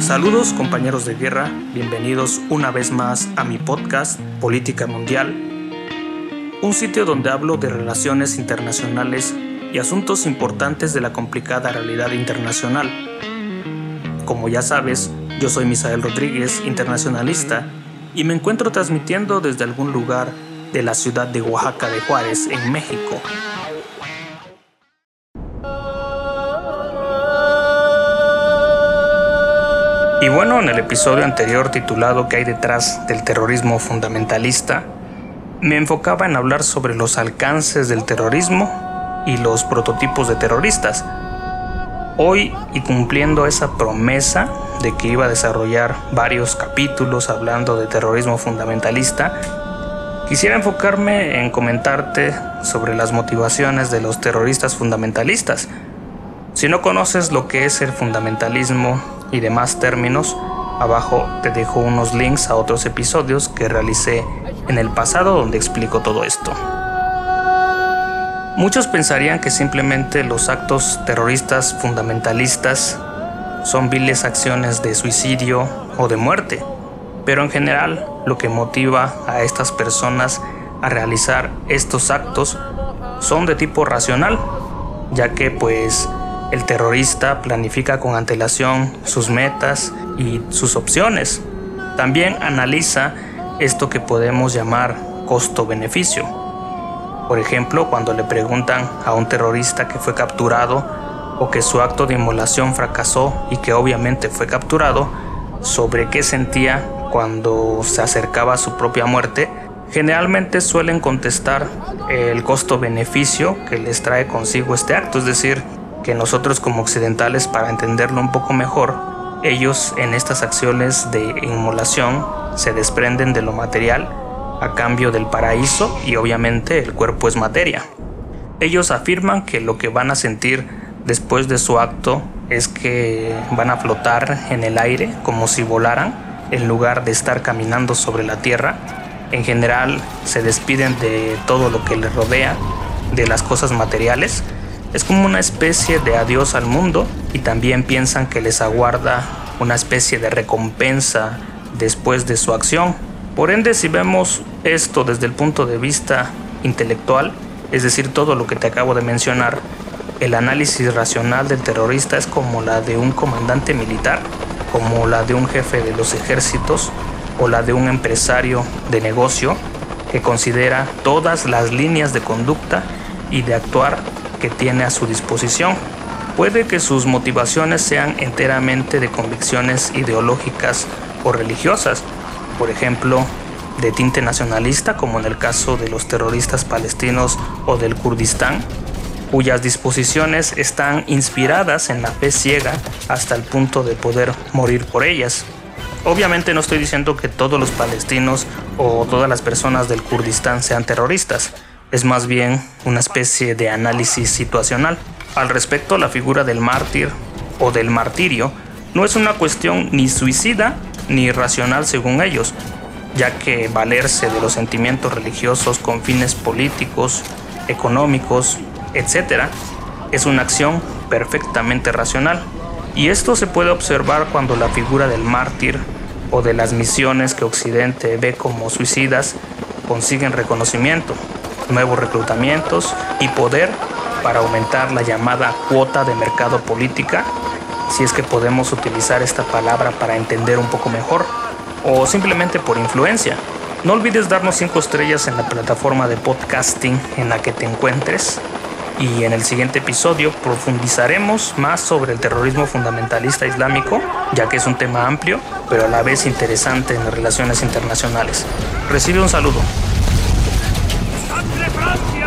Saludos compañeros de guerra, bienvenidos una vez más a mi podcast Política Mundial, un sitio donde hablo de relaciones internacionales y asuntos importantes de la complicada realidad internacional. Como ya sabes, yo soy Misael Rodríguez, internacionalista, y me encuentro transmitiendo desde algún lugar de la ciudad de Oaxaca de Juárez, en México. Y bueno, en el episodio anterior titulado ¿Qué hay detrás del terrorismo fundamentalista? Me enfocaba en hablar sobre los alcances del terrorismo y los prototipos de terroristas. Hoy, y cumpliendo esa promesa de que iba a desarrollar varios capítulos hablando de terrorismo fundamentalista, quisiera enfocarme en comentarte sobre las motivaciones de los terroristas fundamentalistas. Si no conoces lo que es el fundamentalismo y demás términos, abajo te dejo unos links a otros episodios que realicé en el pasado donde explico todo esto. Muchos pensarían que simplemente los actos terroristas fundamentalistas son viles acciones de suicidio o de muerte, pero en general lo que motiva a estas personas a realizar estos actos son de tipo racional, ya que pues el terrorista planifica con antelación sus metas y sus opciones. También analiza esto que podemos llamar costo-beneficio. Por ejemplo, cuando le preguntan a un terrorista que fue capturado o que su acto de inmolación fracasó y que obviamente fue capturado, sobre qué sentía cuando se acercaba a su propia muerte, generalmente suelen contestar el costo-beneficio que les trae consigo este acto, es decir, que nosotros como occidentales, para entenderlo un poco mejor, ellos en estas acciones de inmolación se desprenden de lo material a cambio del paraíso y obviamente el cuerpo es materia. Ellos afirman que lo que van a sentir después de su acto es que van a flotar en el aire como si volaran en lugar de estar caminando sobre la tierra. En general se despiden de todo lo que les rodea, de las cosas materiales es como una especie de adiós al mundo y también piensan que les aguarda una especie de recompensa después de su acción. Por ende, si vemos esto desde el punto de vista intelectual, es decir, todo lo que te acabo de mencionar, el análisis racional del terrorista es como la de un comandante militar, como la de un jefe de los ejércitos o la de un empresario de negocio que considera todas las líneas de conducta y de actuar que tiene a su disposición. Puede que sus motivaciones sean enteramente de convicciones ideológicas o religiosas, por ejemplo, de tinte nacionalista como en el caso de los terroristas palestinos o del Kurdistán, cuyas disposiciones están inspiradas en la fe ciega hasta el punto de poder morir por ellas. Obviamente no estoy diciendo que todos los palestinos o todas las personas del Kurdistán sean terroristas, es más bien una especie de análisis situacional. Al respecto, la figura del mártir o del martirio no es una cuestión ni suicida ni irracional según ellos, ya que valerse de los sentimientos religiosos con fines políticos, económicos, etc., es una acción perfectamente racional. Y esto se puede observar cuando la figura del mártir o de las misiones que Occidente ve como suicidas consiguen reconocimiento nuevos reclutamientos y poder para aumentar la llamada cuota de mercado política, si es que podemos utilizar esta palabra para entender un poco mejor, o simplemente por influencia. No olvides darnos 5 estrellas en la plataforma de podcasting en la que te encuentres. Y en el siguiente episodio profundizaremos más sobre el terrorismo fundamentalista islámico, ya que es un tema amplio, pero a la vez interesante en las relaciones internacionales. Recibe un saludo. Ele é Levante!